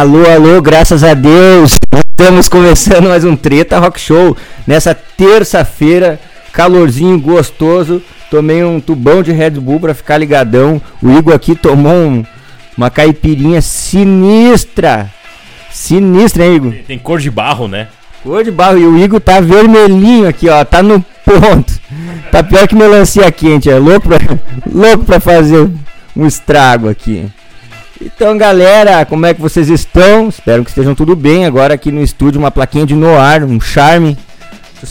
Alô, alô, graças a Deus. Estamos começando mais um Treta Rock Show nessa terça-feira, calorzinho gostoso. Tomei um tubão de Red Bull para ficar ligadão. O Igor aqui tomou um, uma caipirinha sinistra. Sinistra, hein, Igor? Tem, tem cor de barro, né? Cor de barro. E o Igor tá vermelhinho aqui, ó. Tá no ponto. Tá pior que melancia quente. É louco pra, louco pra fazer um estrago aqui. Então, galera, como é que vocês estão? Espero que estejam tudo bem. Agora aqui no estúdio, uma plaquinha de Noir, um charme,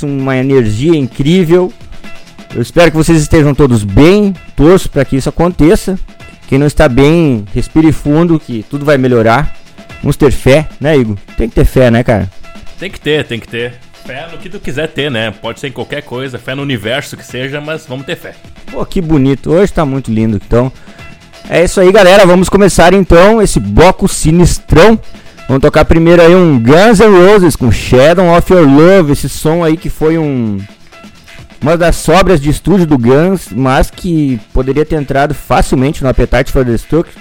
uma energia incrível. Eu espero que vocês estejam todos bem. Torço para que isso aconteça. Quem não está bem, respire fundo, que tudo vai melhorar. Vamos ter fé, né, Igor? Tem que ter fé, né, cara? Tem que ter, tem que ter. Fé no que tu quiser ter, né? Pode ser em qualquer coisa, fé no universo que seja, mas vamos ter fé. Pô, que bonito. Hoje tá muito lindo, então. É isso aí, galera. Vamos começar então esse bloco sinistrão. Vamos tocar primeiro aí um Guns N' Roses com Shadow of Your Love. Esse som aí que foi um uma das sobras de estúdio do Guns, mas que poderia ter entrado facilmente no Appetite for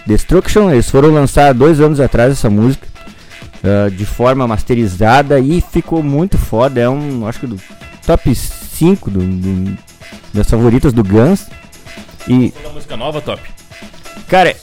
Destruction. Eles foram lançar dois anos atrás essa música uh, de forma masterizada e ficou muito foda. É um, acho que do top 5 do, do, das favoritas do Guns. E uma música nova, top. Cara,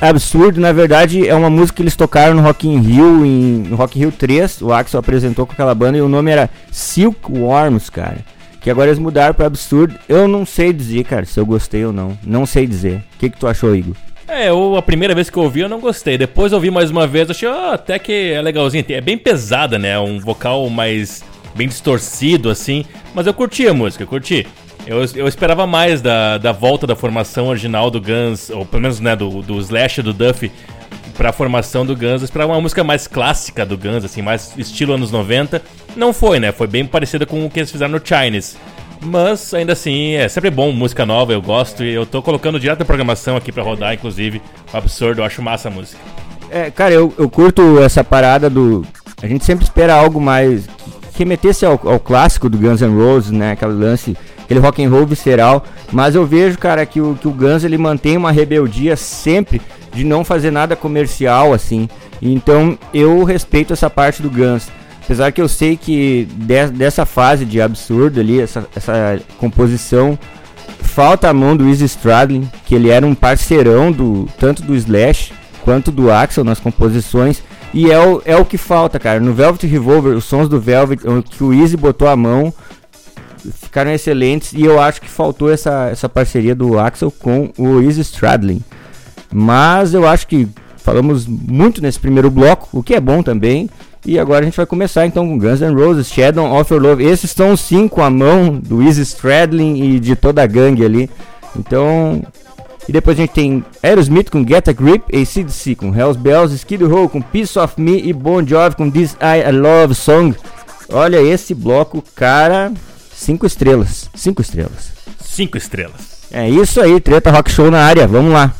absurdo, na verdade, é uma música que eles tocaram no Rock in Rio, em, no Rock in Rio 3, o Axel apresentou com aquela banda e o nome era Silkworms, cara. Que agora eles mudaram pra absurdo. Eu não sei dizer, cara, se eu gostei ou não. Não sei dizer. O que, que tu achou, Igor? É, eu, a primeira vez que eu ouvi eu não gostei. Depois eu ouvi mais uma vez, achei oh, até que é legalzinho. É bem pesada, né? Um vocal mais bem distorcido, assim. Mas eu curti a música, curti. Eu, eu esperava mais da, da volta da formação original do Guns, ou pelo menos né, do, do Slash do Duffy pra formação do Guns. Eu esperava uma música mais clássica do Guns, assim, mais estilo anos 90. Não foi, né? Foi bem parecida com o que eles fizeram no Chinese. Mas ainda assim, é sempre bom música nova, eu gosto e eu tô colocando direto na programação aqui pra rodar, inclusive. O absurdo, eu acho massa a música. É, cara, eu, eu curto essa parada do. A gente sempre espera algo mais. que remetesse ao, ao clássico do Guns N' Roses, né? Aquele lance aquele rock and roll visceral, mas eu vejo, cara, que o, que o Guns ele mantém uma rebeldia sempre de não fazer nada comercial assim. Então eu respeito essa parte do Guns. Apesar que eu sei que de, dessa fase de absurdo ali, essa, essa composição, falta a mão do Easy Stradlin, que ele era um parceirão do tanto do Slash quanto do Axel nas composições. E é o, é o que falta, cara. No Velvet Revolver, os sons do Velvet, que o Easy botou a mão, ficaram excelentes e eu acho que faltou essa, essa parceria do Axel com o Easy Stradlin. Mas eu acho que falamos muito nesse primeiro bloco, o que é bom também. E agora a gente vai começar então com Guns N' Roses, Shadow of Your Love. Esses são sim com a mão do Easy Stradlin e de toda a gangue ali. Então. E depois a gente tem Aerosmith com Get a Grip, ACDC com Hells Bells, Skid Row com Piece of Me e Bon Jovi com This I Love Song. Olha esse bloco, cara. Cinco estrelas. Cinco estrelas. Cinco estrelas. É isso aí, Treta Rock Show na área. Vamos lá.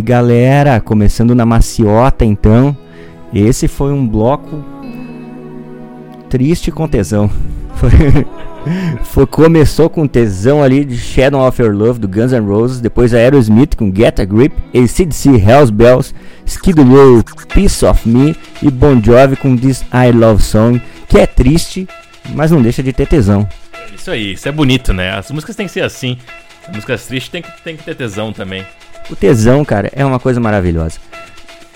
E galera? Começando na maciota, então. Esse foi um bloco triste com tesão. Foi, começou com tesão ali de Shadow of Your Love do Guns N' Roses, depois Aerosmith com Get a Grip, ACDC, Hell's Bells, Skid Row, Piece of Me e Bon Jovi com This I Love Song, que é triste, mas não deixa de ter tesão. Isso aí, isso é bonito, né? As músicas têm que ser assim. As músicas tristes têm que, têm que ter tesão também. O tesão, cara, é uma coisa maravilhosa.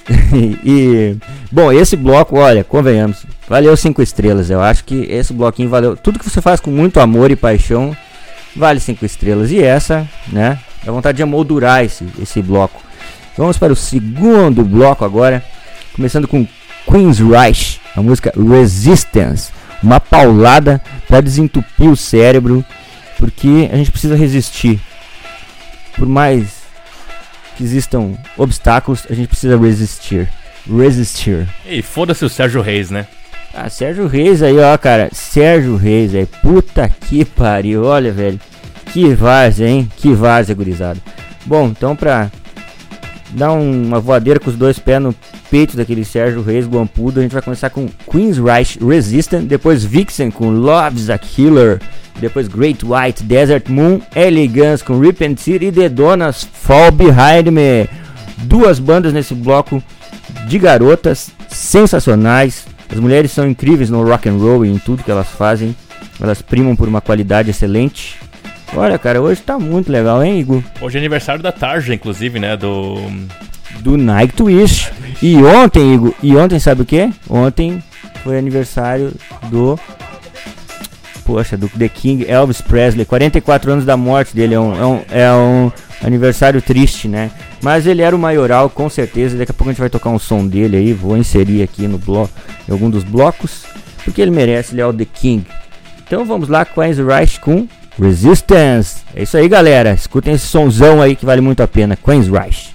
e, bom, esse bloco, olha, convenhamos, valeu cinco estrelas. Eu acho que esse bloquinho valeu. Tudo que você faz com muito amor e paixão vale cinco estrelas. E essa, né? A vontade de amoldurar esse, esse bloco. Vamos para o segundo bloco agora, começando com Queen's Rush, a música Resistance, uma paulada para desentupir o cérebro, porque a gente precisa resistir. Por mais que existam obstáculos, a gente precisa resistir. Resistir. E foda-se o Sérgio Reis, né? Ah, Sérgio Reis aí, ó, cara. Sérgio Reis aí. Puta que pariu. Olha, velho. Que várzea, hein? Que várzea, gurizada. Bom, então pra um- uma voadeira com os dois pés no peito daquele Sérgio Reis guampudo, a gente vai começar com Queen's Reich Resistant, depois Vixen com Love's a Killer, depois Great White Desert Moon, Elegance com Tear e The Donas Fall Behind Me. Duas bandas nesse bloco de garotas sensacionais. As mulheres são incríveis no rock and roll e em tudo que elas fazem. Elas primam por uma qualidade excelente. Olha, cara, hoje tá muito legal, hein, Igor? Hoje é aniversário da Tarja, inclusive, né? Do. Do Nike Twist. E ontem, Igor, e ontem sabe o que? Ontem foi aniversário do. Poxa, do The King Elvis Presley. 44 anos da morte dele. É um, é um, é um aniversário triste, né? Mas ele era o maioral, com certeza. Daqui a pouco a gente vai tocar um som dele aí. Vou inserir aqui no bloco, em algum dos blocos. Porque ele merece, ele é o The King. Então vamos lá, Queen's Rush com Resistance. É isso aí, galera. Escutem esse sonzão aí que vale muito a pena. Queen's Rush.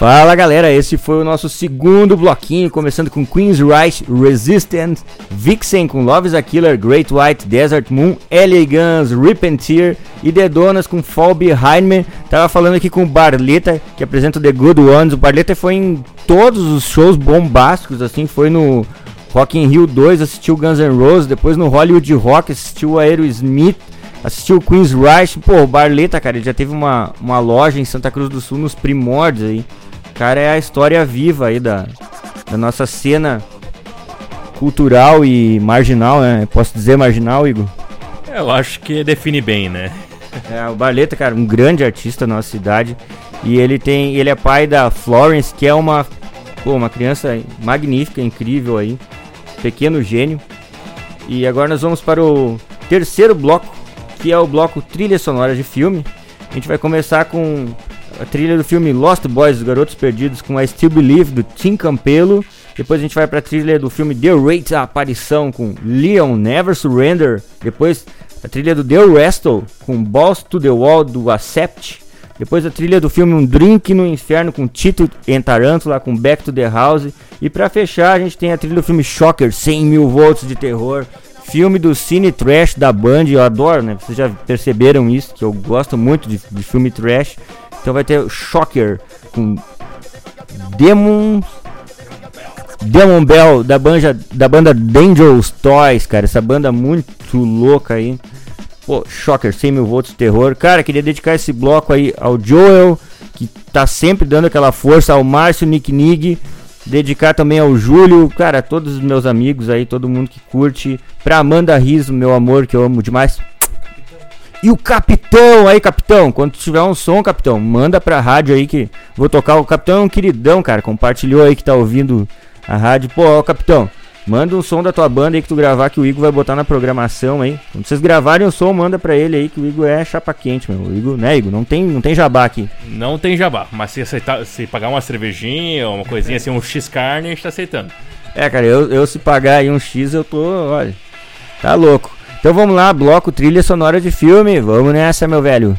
Fala galera, esse foi o nosso segundo bloquinho, começando com Queen's Right, Resistance, Vixen com Love is a Killer, Great White, Desert Moon, LA Guns, Tear e The Donas com Fall Behind Me. Tava falando aqui com o Barleta, que apresenta o The Good Ones. O Barleta foi em todos os shows bombásticos, assim, foi no Rock in Rio 2, assistiu Guns N' Roses, depois no Hollywood Rock assistiu Aerosmith, assistiu Queen's Rush. Pô, o Barleta, cara, ele já teve uma, uma loja em Santa Cruz do Sul nos primórdios aí. O cara é a história viva aí da, da nossa cena cultural e marginal, né? Posso dizer marginal, Igor? Eu acho que define bem, né? É, o Barleta, cara, um grande artista na nossa cidade. E ele tem. Ele é pai da Florence, que é uma. Pô, uma criança magnífica, incrível aí. Pequeno gênio. E agora nós vamos para o terceiro bloco, que é o bloco trilha sonora de filme. A gente vai começar com a trilha do filme Lost Boys, Os Garotos Perdidos, com I Still Believe, do Tim Campelo. Depois a gente vai para a trilha do filme The Rate, a aparição, com Leon Never Surrender. Depois a trilha do The Wrestle, com Balls to the Wall, do Accept. Depois a trilha do filme Um Drink no Inferno, com Tito em Tarântula, com Back to the House. E para fechar a gente tem a trilha do filme Shocker, 100 mil volts de terror. Filme do Cine Trash da Band, eu adoro, né? Vocês já perceberam isso, que eu gosto muito de, de filme trash. Então vai ter Shocker com Demon Demon Bell da banda da banda Dangerous Toys, cara, essa banda muito louca aí. Pô, Shocker, 100 mil volts de terror. Cara, queria dedicar esse bloco aí ao Joel, que tá sempre dando aquela força, ao Márcio Nick Nig, dedicar também ao Júlio, cara, a todos os meus amigos aí, todo mundo que curte. Pra Amanda Riso, meu amor, que eu amo demais. E o capitão aí, capitão, quando tiver um som, capitão, manda pra rádio aí que vou tocar. O capitão é um queridão, cara, compartilhou aí que tá ouvindo a rádio. Pô, ó, capitão, Manda um som da tua banda aí que tu gravar que o Igor vai botar na programação aí. Quando vocês gravarem o som, manda pra ele aí que o Igor é chapa quente, meu. O Igor, né, Igor? Não tem, não tem jabá aqui. Não tem jabá, mas se, aceitar, se pagar uma cervejinha, uma coisinha assim, um X carne, a gente tá aceitando. É, cara, eu, eu se pagar aí um X, eu tô, olha, tá louco. Então vamos lá, bloco trilha sonora de filme. Vamos nessa, meu velho.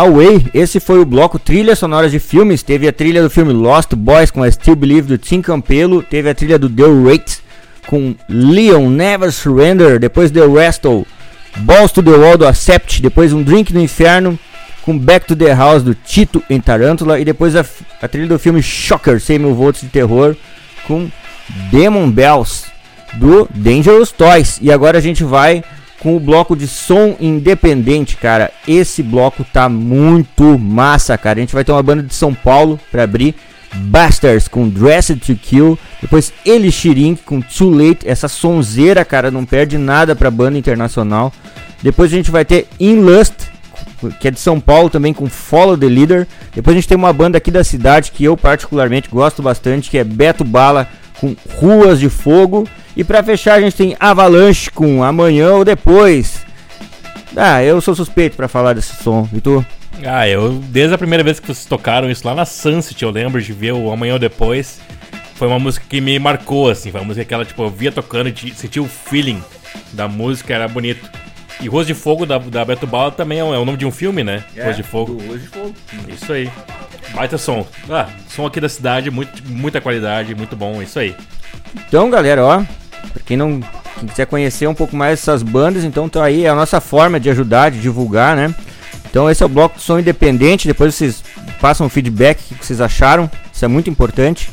Away, esse foi o bloco trilha sonora de filmes. Teve a trilha do filme Lost Boys com I Still Believe do Tim Campelo. Teve a trilha do The Rates com Leon Never Surrender. Depois The Wrestle, Balls to the Wall do Accept. Depois Um Drink no Inferno com Back to the House do Tito em Tarântula. E depois a, a trilha do filme Shocker, 100 mil volts de terror com Demon Bells do Dangerous Toys. E agora a gente vai com o bloco de som independente, cara. Esse bloco tá muito massa, cara. A gente vai ter uma banda de São Paulo para abrir. Bastards com Dressed to Kill. Depois Elixir com Too Late. Essa sonzeira, cara, não perde nada pra banda internacional. Depois a gente vai ter In Lust, que é de São Paulo também, com Follow the Leader. Depois a gente tem uma banda aqui da cidade que eu particularmente gosto bastante, que é Beto Bala com Ruas de Fogo. E pra fechar a gente tem Avalanche com Amanhã ou Depois. Ah, eu sou suspeito pra falar desse som. E tu? Ah, eu, desde a primeira vez que vocês tocaram isso lá na Sunset, eu lembro de ver o Amanhã ou Depois. Foi uma música que me marcou, assim. Foi uma música que ela, tipo, eu via tocando e sentia o feeling da música, era bonito. E Rosto de Fogo da, da Beto Bala também é, um- é o nome de um filme, né? Rosto de Fogo. De Fogo. Isso aí. Baita som. Ah, som aqui da cidade, muito, muita qualidade, muito bom, isso aí. Então, galera, ó, pra quem não quem quiser conhecer um pouco mais essas bandas, então tá aí é a nossa forma de ajudar, de divulgar, né? Então esse é o bloco de som independente, depois vocês passam um feedback o que vocês acharam, isso é muito importante.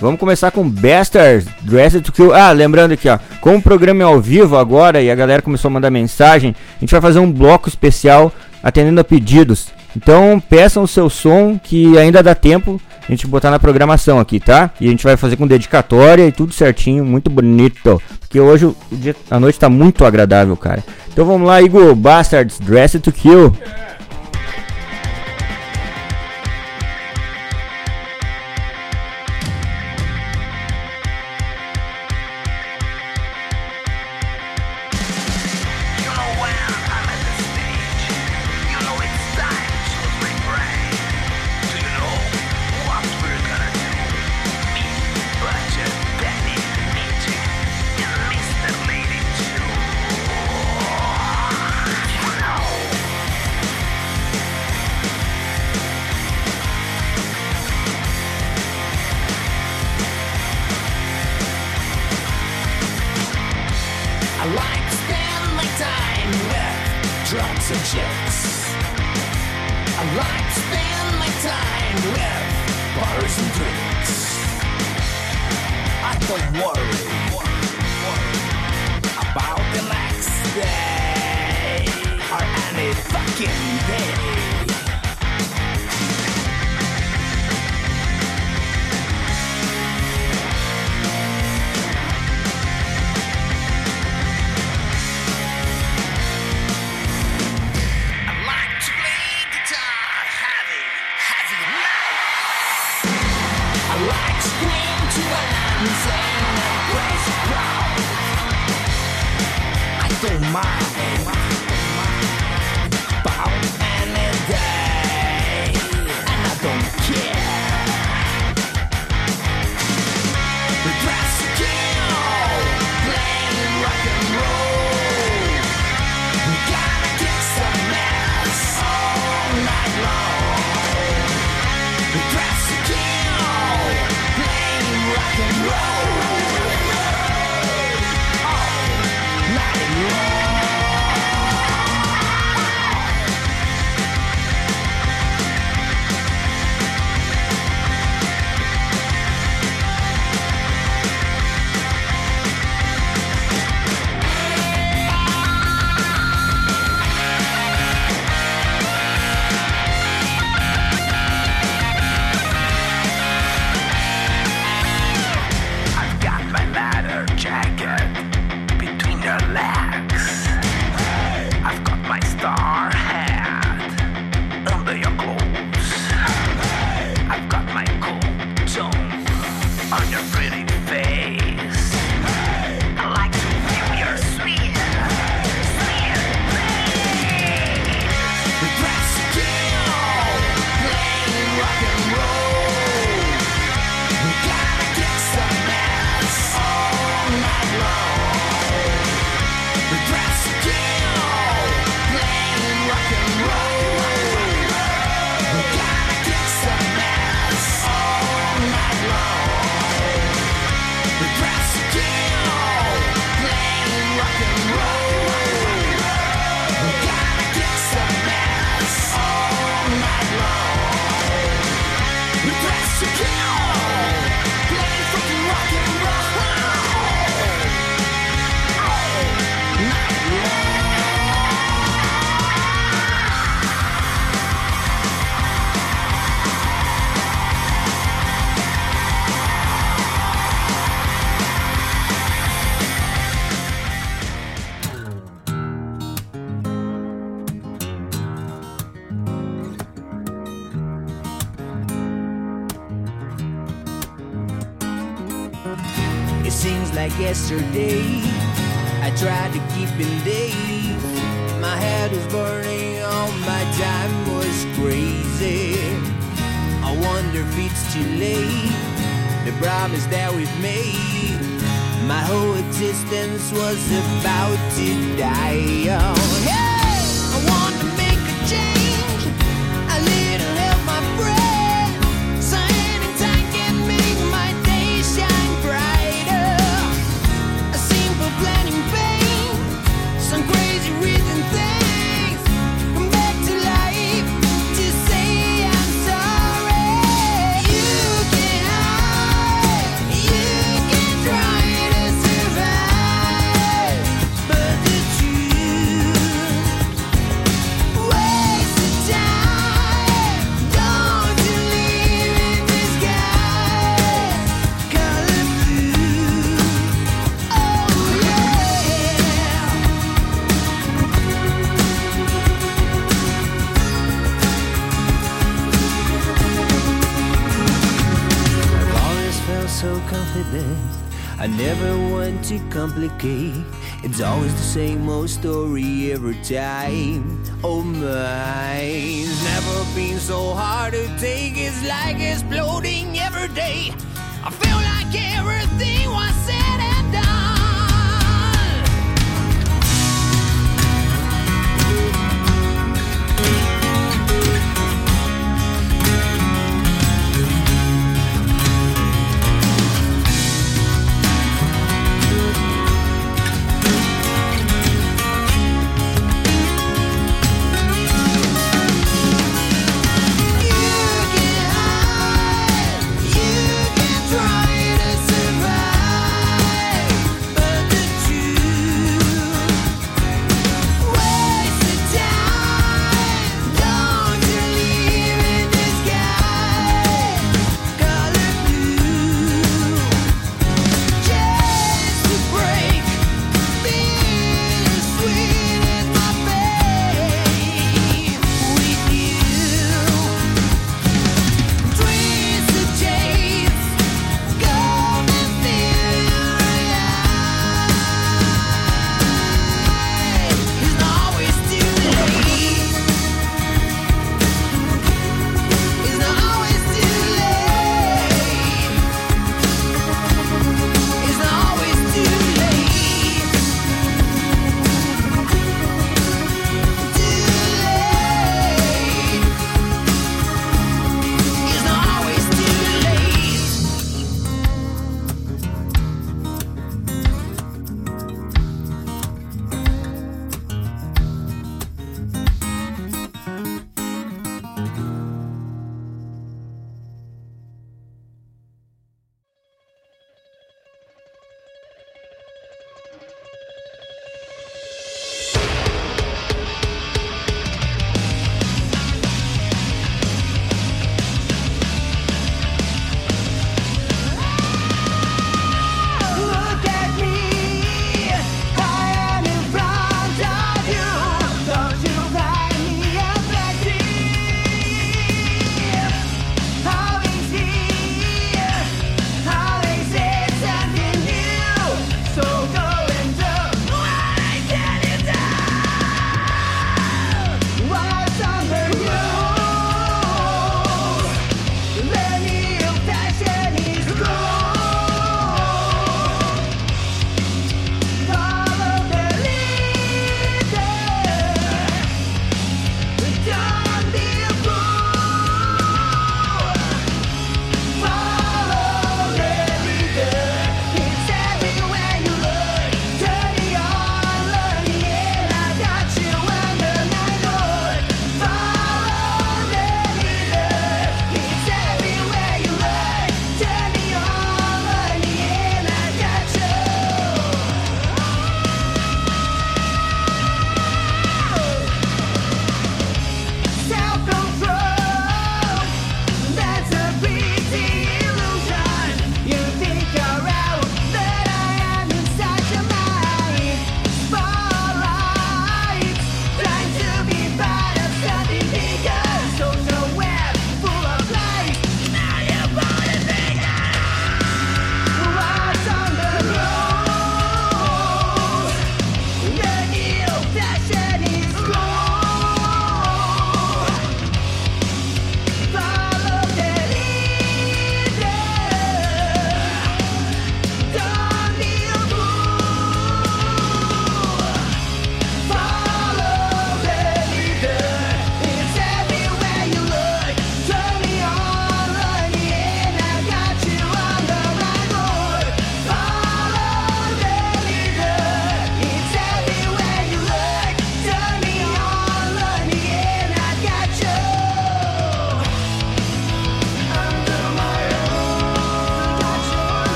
Vamos começar com Bastards, Dressed to Kill. Ah, lembrando aqui, ó, como o programa é ao vivo agora e a galera começou a mandar mensagem, a gente vai fazer um bloco especial atendendo a pedidos. Então peçam o seu som que ainda dá tempo a gente botar na programação aqui, tá? E a gente vai fazer com dedicatória e tudo certinho, muito bonito. Porque hoje a noite tá muito agradável, cara. Então vamos lá, Igor, Bastards, Dressed to Kill. You time. Oh my,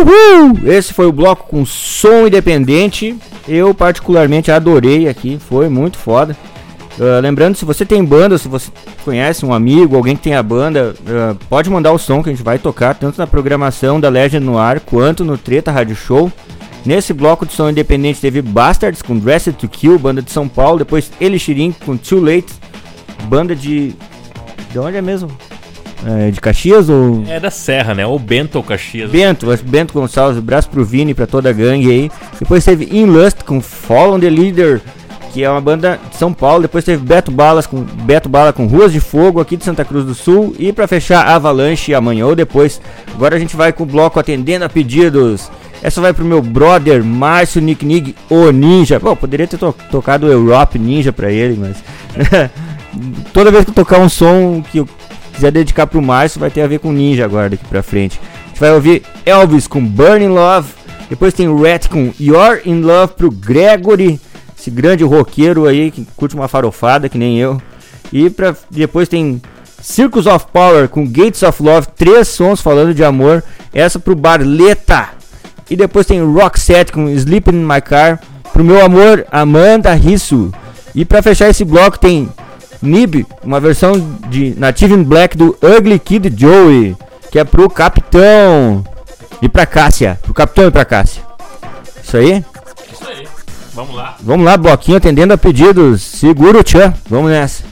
Uhul! Esse foi o bloco com som independente. Eu particularmente adorei aqui, foi muito foda. Ah, lembrando, se você tem banda, se você conhece um amigo, alguém que tem a banda, ah, pode mandar o som que a gente vai tocar tanto na programação da Legend no ar quanto no Treta Rádio Show. Nesse bloco de som independente teve Bastards com Dressed to Kill, banda de São Paulo, depois Elixirim com Too Late, banda de. De onde é mesmo? É, de Caxias ou. É da Serra, né? Ou Bento ou Caxias. Bento, Bento Gonçalves, abraço pro Vini, pra toda a gangue aí. Depois teve In Lust com Fall on the Leader, que é uma banda de São Paulo. Depois teve Beto Balas com Beto Bala com Ruas de Fogo aqui de Santa Cruz do Sul. E pra fechar, Avalanche amanhã ou depois. Agora a gente vai com o bloco atendendo a pedidos. Essa vai pro meu brother Márcio Nick Nig, o Ninja. Pô, poderia ter to- tocado Europe Ninja pra ele, mas. Toda vez que eu tocar um som que eu quiser dedicar pro Márcio, vai ter a ver com Ninja agora daqui pra frente. A gente vai ouvir Elvis com Burning Love. Depois tem Rat com You're in Love pro Gregory, esse grande roqueiro aí que curte uma farofada que nem eu. E pra, depois tem Circus of Power com Gates of Love, três sons falando de amor. Essa pro Barleta. E depois tem Roxette com Sleeping in My Car pro meu amor Amanda Risso. E pra fechar esse bloco tem Nib, uma versão de Native in Black do Ugly Kid Joey, que é pro Capitão. E pra Cássia, pro Capitão e pra Cássia. Isso aí? Isso aí. Vamos lá. Vamos lá, bloquinho atendendo a pedidos. Segura o tchan, vamos nessa.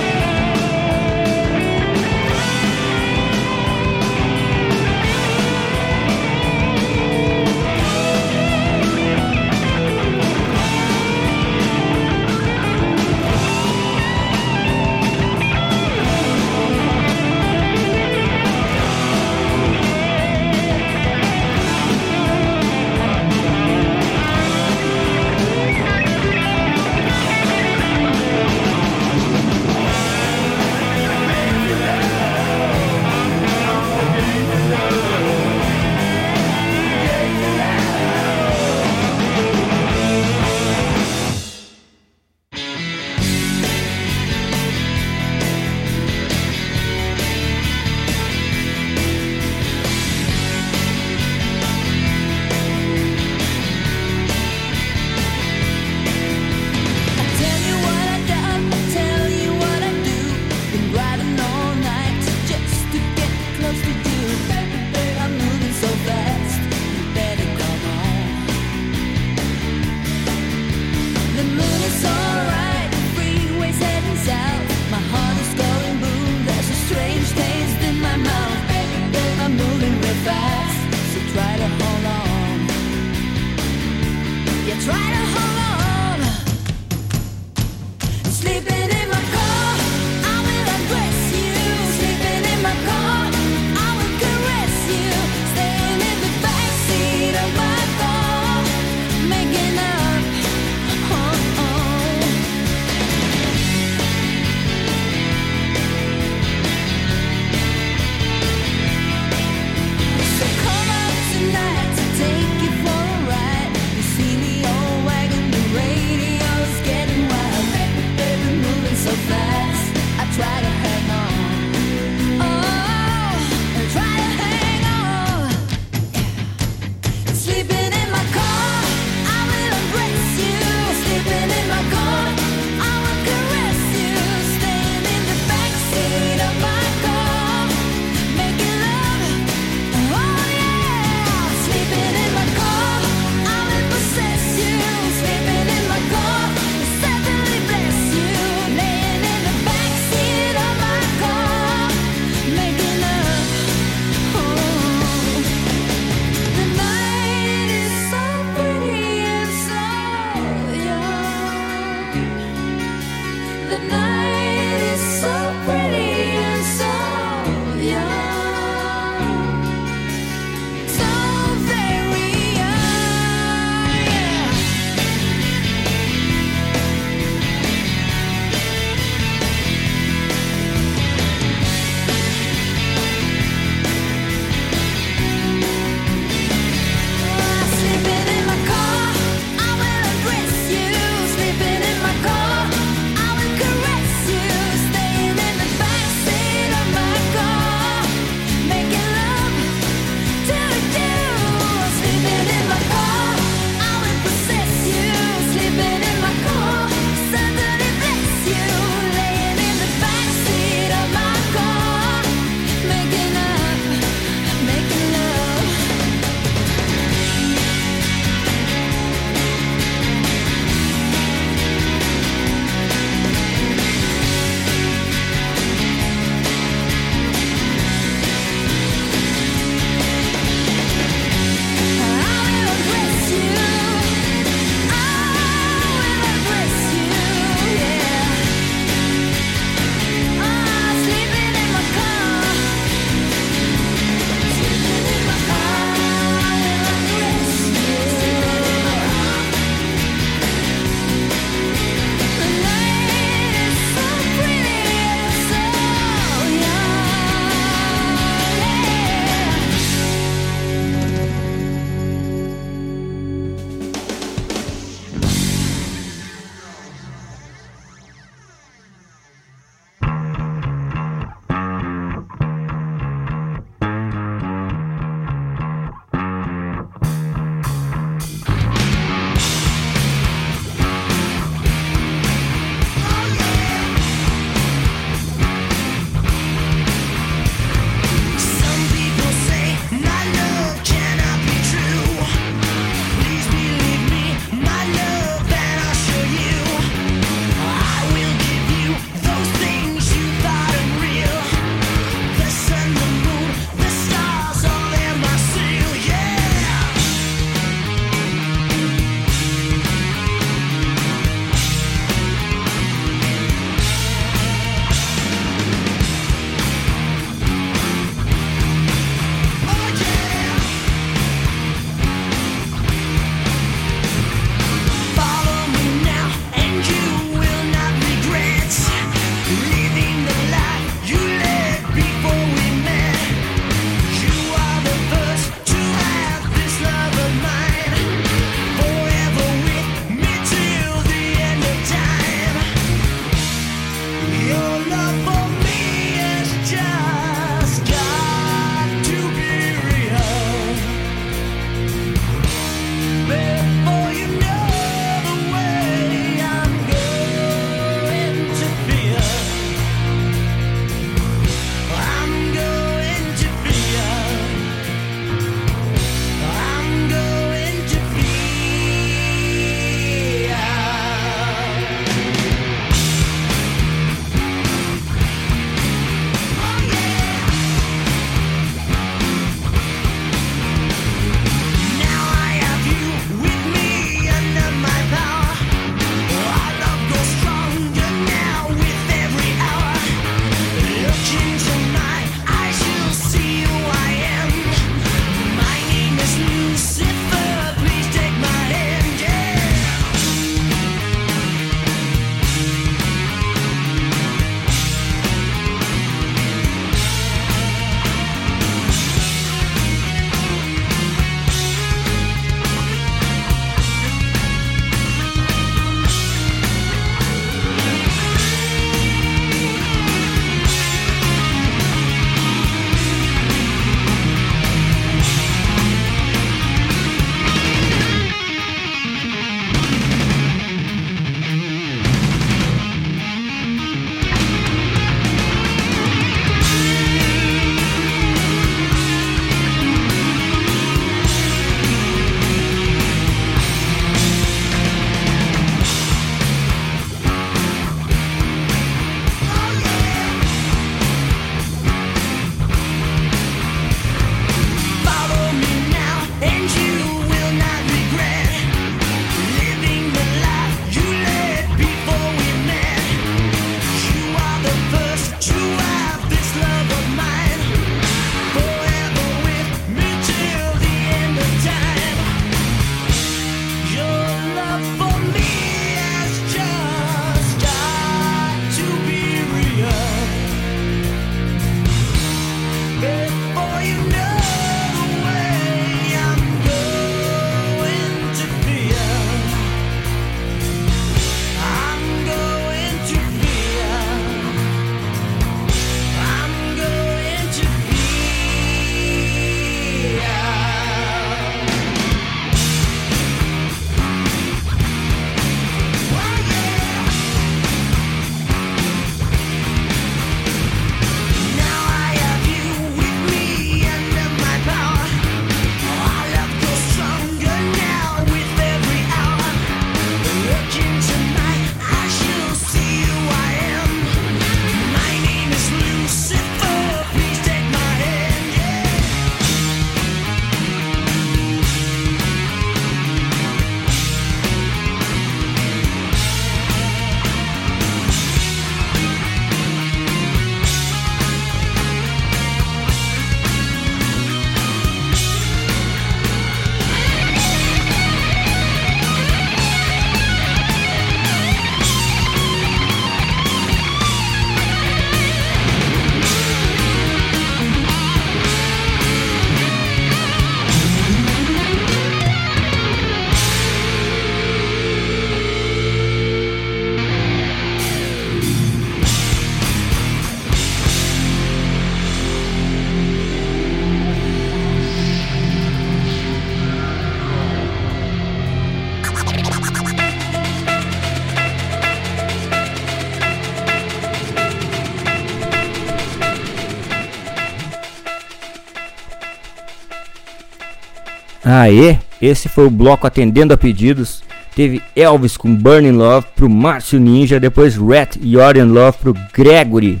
Aê, esse foi o bloco atendendo a pedidos. Teve Elvis com Burning Love pro Márcio Ninja, depois Rat You're in Love pro Gregory.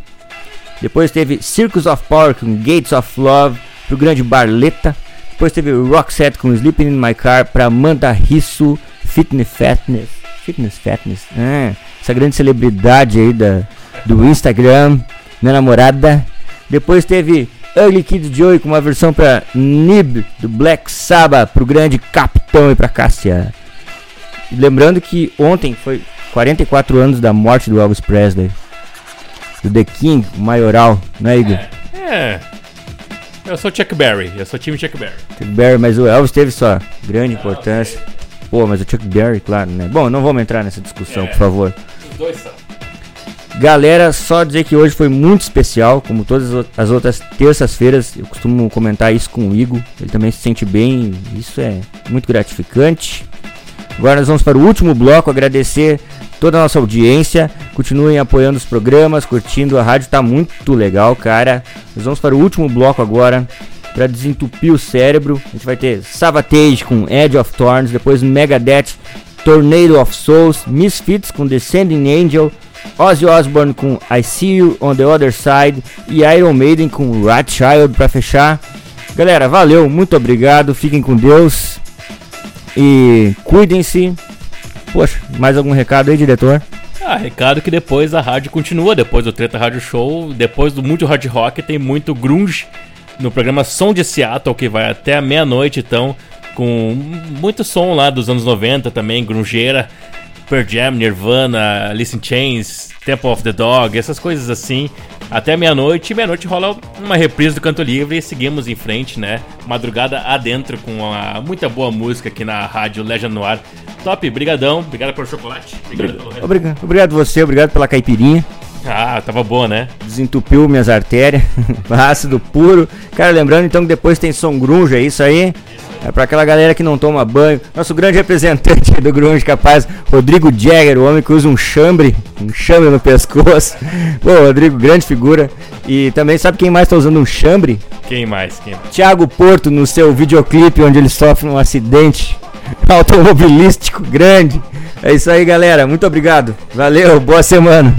Depois teve Circus of Power com Gates of Love pro grande Barleta. Depois teve Roxette com Sleeping in My Car pra Amanda Risso, Fitness Fatness. Fitness Fatness, ah, essa grande celebridade aí da, do Instagram, minha namorada. Depois teve Ugly Kid Joey com uma versão pra Nib do Black Sabbath pro grande Capitão e pra Cássia. Lembrando que ontem foi 44 anos da morte do Elvis Presley. Do The King, o maioral, né, Igor? É. Eu sou Chuck Berry, eu sou time Chuck Berry. Chuck Berry, mas o Elvis teve sua grande importância. Pô, mas o Chuck Berry, claro, né? Bom, não vamos entrar nessa discussão, por favor. Os dois são. Galera, só dizer que hoje foi muito especial, como todas as outras terças-feiras, eu costumo comentar isso com o Igor, ele também se sente bem, isso é muito gratificante. Agora nós vamos para o último bloco, agradecer toda a nossa audiência, continuem apoiando os programas, curtindo, a rádio tá muito legal, cara. Nós vamos para o último bloco agora, para desentupir o cérebro, a gente vai ter Savatage com Edge of Thorns, depois Megadeth, Tornado of Souls, Misfits com Descending Angel, Ozzy Osbourne com I See You on the Other Side e Iron Maiden com Rat Child para fechar. Galera, valeu, muito obrigado, fiquem com Deus e cuidem-se. Poxa, mais algum recado aí, diretor? Ah, recado que depois a rádio continua, depois do Treta Rádio Show, depois do muito hard rock, tem muito grunge no programa Som de Seattle, que vai até a meia-noite, então, com muito som lá dos anos 90 também, grungeira, Pearl Jam, Nirvana, Alice in Chains, Temple of the Dog, essas coisas assim, até meia-noite, e meia-noite rola uma reprise do Canto Livre e seguimos em frente, né, madrugada adentro com a, muita boa música aqui na rádio Legend Noir. Top, brigadão, obrigado pelo chocolate, obrigado pelo. Obrigado, obrigado você, obrigado pela caipirinha. Ah, tava boa, né? Desentupiu minhas artérias, ácido puro. Cara, lembrando então que depois tem som grunge, é isso aí? É pra aquela galera que não toma banho. Nosso grande representante do grunge, capaz, Rodrigo Jagger, o homem que usa um chambre, um chambre no pescoço. Pô, Rodrigo, grande figura. E também sabe quem mais tá usando um chambre? Quem mais? Quem mais? Thiago Porto no seu videoclipe onde ele sofre um acidente automobilístico grande. É isso aí, galera. Muito obrigado. Valeu, boa semana.